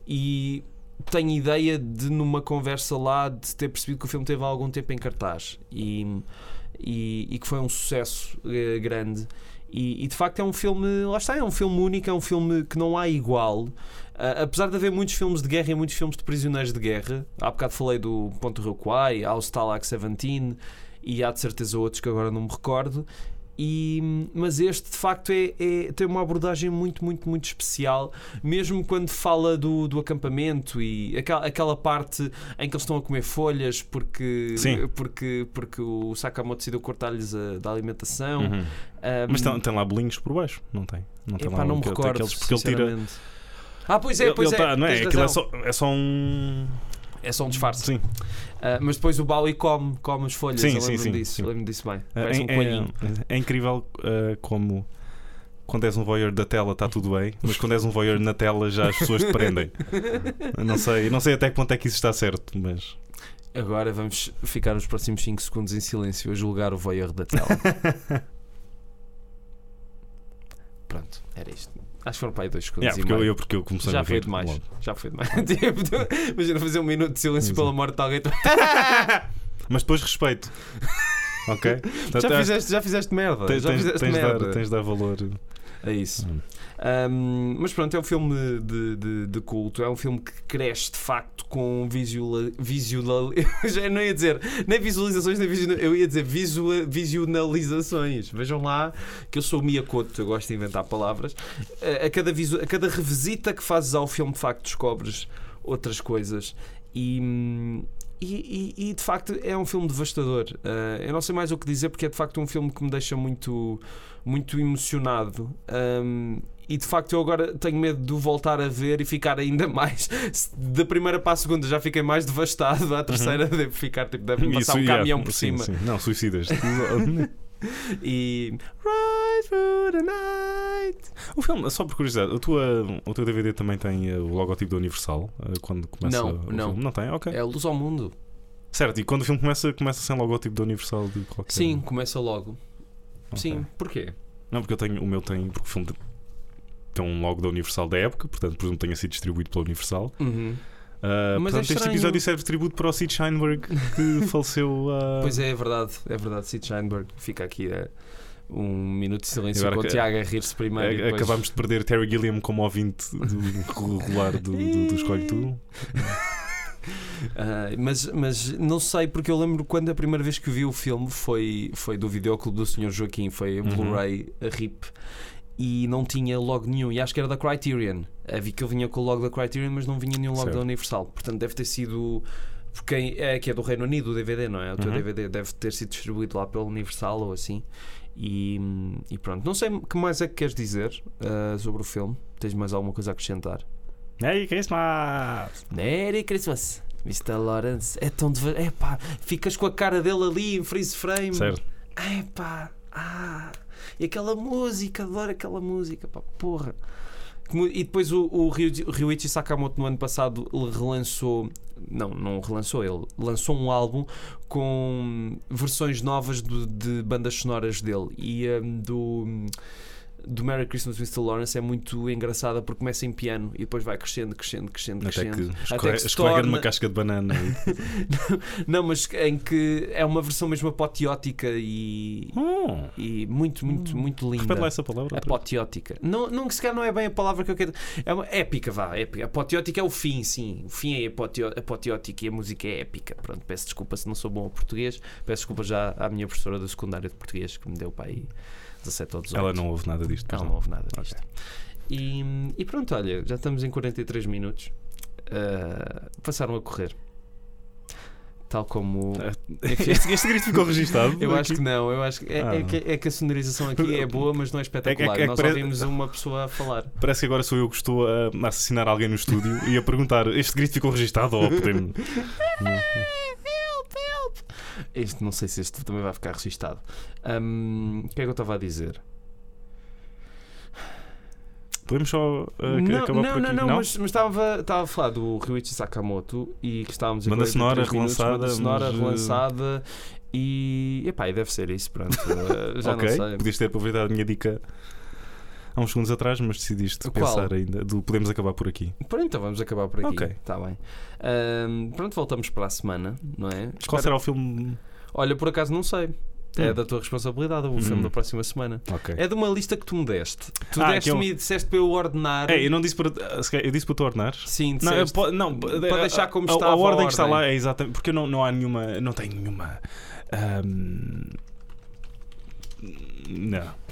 E tenho ideia de, numa conversa lá, de ter percebido que o filme teve há algum tempo em cartaz. E, e, e que foi um sucesso eh, grande. E, e, de facto é um filme, lá está, é um filme único, é um filme que não há igual. Ah, apesar de haver muitos filmes de guerra e muitos filmes de prisioneiros de guerra, há bocado falei do Ponto Rio Kwai, há o Stalag 17 e há de certeza outros que agora não me recordo. E, mas este de facto é, é- tem uma abordagem muito, muito, muito especial, mesmo quando fala do, do acampamento e aquela, aquela parte em que eles estão a comer folhas porque, Sim. porque, porque o Sakamoto decidiu cortar-lhes a, da alimentação. Uhum. Ah, Mas tem, tem lá bolinhos por baixo? Não tem? Não tem Epá, lá não me aquele- recordo. aqueles- porque ele tira. Ah, pois é, ele- pois ele é. tá- não é? é só, é só um. É só um disfarce. Sim. Ah, mas depois o Bowie come, come as folhas. Sim, eu sim, lembro-me sim, disso. sim. eu Lembro-me disso bem. É, Parece um é- coelhinho. é incrível ah, como. Quando és um voyeur da tela está tudo bem, mas quando és um voyeur na tela já as pessoas te prendem. Não sei, não sei até que ponto é que isso está certo, mas. Agora vamos ficar os próximos 5 segundos em silêncio a julgar o voyeur da tela. Pronto, era isto. Acho que foram para aí 2 segundos Yeah, porque, eu, eu, porque eu comecei a Já rir foi demais. logo. Já foi demais. Tipo, Imagina fazer um minuto de silêncio Exato. pela morte de alguém. tu- Mas depois respeito. Ok? Portanto, Já fizeste, já fizeste merda. tens, já fizeste tens merda. dar, tens de dar valor. É isso. Hum. Um, mas pronto, é um filme de, de, de culto. É um filme que cresce de facto com visual. visual já não ia dizer nem visualizações, nem visual, eu ia dizer visual, visionalizações. Vejam lá que eu sou o Miyakoto, eu gosto de inventar palavras. A, a cada, visu, a cada revisita que fazes ao filme, de facto, descobres outras coisas. E. e, e- e, de facto é um filme devastador. Uh, eu não sei mais o que dizer porque é de facto um filme que me deixa muito, muito emocionado. Um, e de facto eu agora tenho medo de o voltar a ver e ficar ainda mais. Da primeira para a segunda já fiquei mais devastado, à terceira devo ficar tipo, deve passar Isso, um yeah, caminhão por sim, cima. sim. Não, suicidas. E. Right through the night. o filme, só por curiosidade, a tua, o teu DVD também tem eh, o logotipo da Universal eh, quando começa Não, o não. filme? Não tem? Ok. É a luz ao mundo. Certo, e quando o filme começa, começa sem logotipo da Universal de qualquer. Sim, começa logo. Ok. Sim, porquê? Não, porque eu tenho, o meu tem, porque o filme tem um logo da Universal da época, portanto presumo que tenha sido distribuído pela Universal. Uhum. Ah, Mas é portanto, este estranho. episódio serve de tributo para o Sid Sheinberg que faleceu há. Pois é, é verdade, é verdade. Sid Sheinberg fica aqui eh, um minuto de silêncio Agora com o Tiago a rir-se primeiro. A- depois- Acabámos de perder Terry Gilliam como ouvinte do regular do, do, do Escolhe Tu. Ah, mas, mas não sei, porque eu lembro quando a primeira vez que vi o filme foi, foi do videoclube do Sr. Joaquim, foi Uhum. Blu-ray RIP. E não tinha logo nenhum, e acho que era da Criterion. Ah, vi que ele vinha com o logo da Criterion, mas não vinha nenhum logo Certo. da Universal. Portanto, deve ter sido. Porque quem- é que é do Reino Unido, o DVD, não é? O teu Uhum. DVD deve ter sido distribuído lá pela Universal ou assim. E, e pronto, não sei o que mais é que queres dizer ah, sobre o filme. Tens mais alguma coisa a acrescentar? Merry Christmas! Merry Christmas, Mr. Lawrence. É tão deva- É pá, ficas com a cara dele ali em freeze frame. Certo. É pá, ah, e aquela música, adoro aquela música, pá, porra. E depois o, o Ryu- Ryuichi Sakamoto no ano passado relançou, não, não relançou, ele lançou um álbum com versões novas do- de bandas sonoras dele e hum, do do Merry Christmas Mr. Lawrence é muito engraçada porque começa em piano e depois vai crescendo, crescendo, crescendo, Até crescendo. que escorrega, se escorrega torna- numa casca de banana. Não, mas em que é uma versão mesmo apoteótica e, Oh, e muito, muito, muito linda. repete lá essa palavra. Apoteótica. Não, não, se calhar não é bem a palavra que eu quero. É uma épica, vá. Épica. Apoteótica é o fim, sim. O fim é apoteó- apoteótico e a música é épica. Pronto, peço desculpa se não sou bom a português. Peço desculpa já à minha professora do secundário de português que me deu para aí 17 ou 18. Ela não ouve nada disto. Ela não ouve nada disto. E, e pronto, olha, já estamos em 43 minutos. Ah, passaram a correr. Tal como. Este, este grito ficou registado. Eu acho aqui. que não, eu acho que é, Ah. é que é que a sonorização aqui é boa, mas não é espetacular. É que- é Nós pare- ouvimos uma pessoa a falar. Parece que agora sou eu que estou a assassinar alguém no estúdio e a perguntar: este grito ficou registado ou podemos. Este, não sei se este também vai ficar registado. Hum, o que é que eu estava a dizer? Podemos só uh, não, acabar não, por não, aqui? não, mas, mas estava, estava a falar do Ryuichi Sakamoto e que estávamos em Banda 43 sonora minutos, relançada, banda sonora mas, eh, relançada e. Epá, e deve ser isso, pronto. eh, já ok, não sei. podias ter aproveitado a minha dica há uns segundos atrás, mas decidiste Qual? pensar ainda. Do podemos acabar por aqui. Pronto, então vamos acabar por aqui. Ok. Está bem. Hum, pronto, voltamos para a semana, não é? Qual Espero- será o filme? Olha, por acaso não sei. É Hum. da tua responsabilidade o filme Hum. da próxima semana. Ok. É de uma lista que tu me deste. Tu Ah, deste-me eu- e disseste para eu ordenar. É, eu não disse para. Eu disse para tu ordenar. Sim, Não, eu disseste. po- não, Para a- deixar como a, estava A a ordem que está ordem. lá é exatamente. Porque não, não há nenhuma. Não tem nenhuma. ahm, não.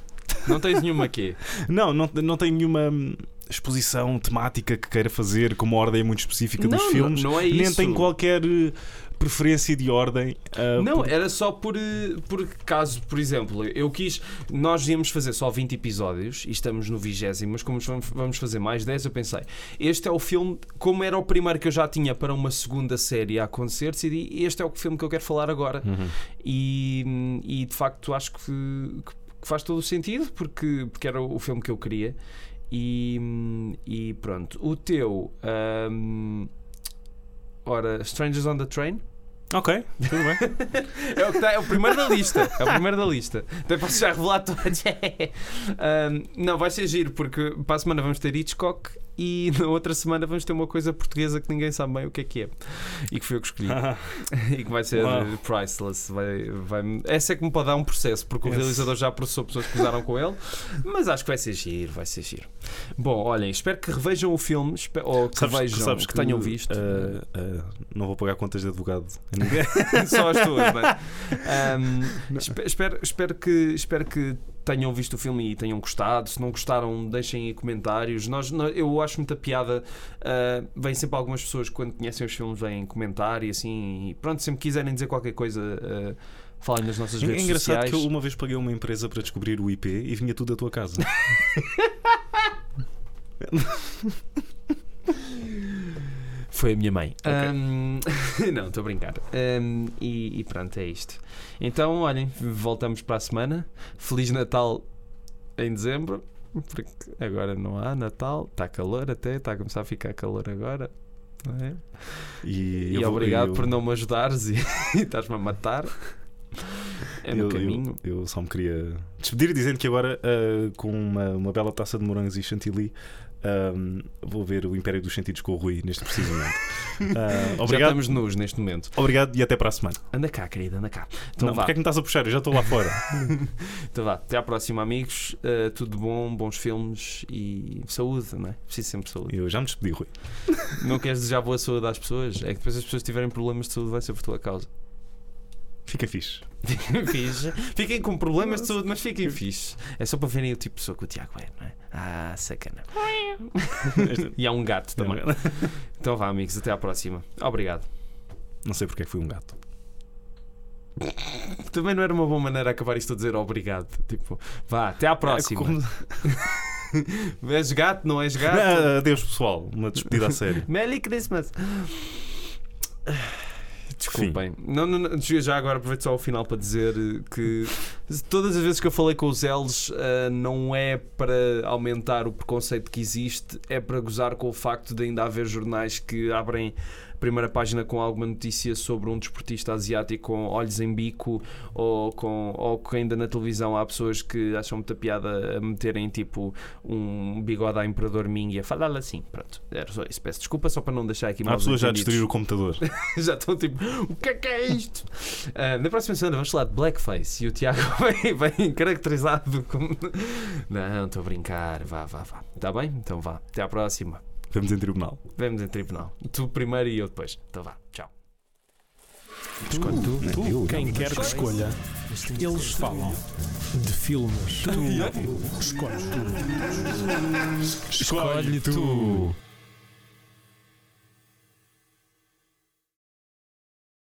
Não tens nenhuma aqui. Não, não, não tem nenhuma hum, exposição temática que queira fazer com uma ordem muito específica dos não, filmes. não, não é Nem isso. tem qualquer eh, preferência de ordem. ah, Não, por- era só por, eh, por caso, por exemplo, eu quis. Nós íamos fazer só 20 episódios e estamos no vigésimo, mas como vamos- vamos fazer mais 10, eu pensei, este é o filme, como era o primeiro que eu já tinha para uma segunda série a acontecer, decidi, este é o filme que eu quero falar agora. Uhum. E, e de facto acho que, que- que faz todo o sentido porque, porque era o filme que eu queria. E, e pronto, o teu. ahm, ora, Strangers on the Train Ok, tudo bem. é o, tá- é o primeiro da lista. É o primeiro da lista. Até posso já revelar todos. Ahm, não, vai ser giro porque para a semana vamos ter Hitchcock e na outra semana vamos ter uma coisa portuguesa que ninguém sabe bem o que é que é. E que foi eu que escolhi. e que vai ser Uau. priceless. Vai, vai, essa é que me pode dar um processo, porque o Esse. realizador já processou pessoas que usaram com ele, mas acho que vai ser giro, vai ser giro. Bom, olhem, espero que revejam o filme, ou que vejam, que, tenham visto. ah, ah, não vou pagar contas de advogado a ninguém. Só as tuas, não é? Espe- espero, espero, que, espero que tenham visto o filme e tenham gostado. Se não gostaram, deixem aí comentários. Nós, nó- eu acho muita piada. ah, vêm sempre algumas pessoas quando conhecem os filmes, vêm comentar e assim. E pronto, sempre quiserem dizer qualquer coisa, ah, falem nas nossas É redes engraçado sociais. que eu uma vez paguei uma empresa para descobrir o IP e vinha tudo da tua casa. Foi a minha mãe. Ok. Ahm, não, estou a brincar. Ahm, e, e pronto, é isto. Então, olhem, voltamos para a semana. Feliz Natal em dezembro. Porque agora não há Natal. Está calor até, está a começar a ficar calor agora. não é? E, E, obrigado eu- por não me ajudares e e estás-me a matar. É no eu, caminho. Eu, eu só me queria despedir dizendo que agora, ah, com uma, uma bela taça de morangos e chantilly, ahm, vou ver o Império dos Sentidos com o Rui neste preciso momento. Já obrigado, estamos nus neste momento. obrigado e até para a semana. Anda cá, querida, anda cá. Então não, vá. porque é que me estás a puxar? Eu já estou lá fora. Então vá, até à próxima, amigos. Uh, tudo bom, bons filmes e saúde, não é? Preciso sempre de saúde. Eu já me despedi, Rui. Não queres desejar boa saúde às pessoas? É que depois as pessoas tiverem problemas de saúde, vai ser por tua causa. Fica fixe. Fiquem fixe. Fiquem com problemas de saúde, mas fiquem fixe. É só para verem o tipo de pessoa que o Tiago é, não é? Ah, sacana. E há um gato também. Então vá, amigos, até à próxima. Obrigado. Não sei porque é que fui um gato. Também não era uma boa maneira acabar isto a dizer obrigado. Tipo, vá, até à próxima. É, como- És gato, não és gato? Ah, adeus, pessoal. Uma despedida a sério. Merry Christmas. Desculpem. Não, não, não, já agora aproveito só o final para dizer que Todas as vezes que eu falei com os L's, ah, não é para aumentar o preconceito que existe, é para gozar com o facto de ainda haver jornais que abrem primeira página com alguma notícia sobre um desportista asiático com olhos em bico ou, com, ou que ainda na televisão há pessoas que acham muita piada a meterem tipo um bigode a Imperador Ming e a falar assim. Pronto, era só isso. Peço desculpa só para não deixar aqui Há mal pessoas já a destruir o computador. já estão tipo, o que é que é isto? Ah, na próxima semana vamos falar de blackface e o Tiago vem, vem caracterizado como. Não, estou a brincar, vá, vá, vá. Está bem? Então vá, até à próxima. Vemos em tribunal. Vemos em tribunal. Tu primeiro e eu depois. Então vá, tchau. Escolhe tu, Não, tu, eu quem não. quer que escolha, eles falam de filmes. Tu escolhe tu. Escolhe tu.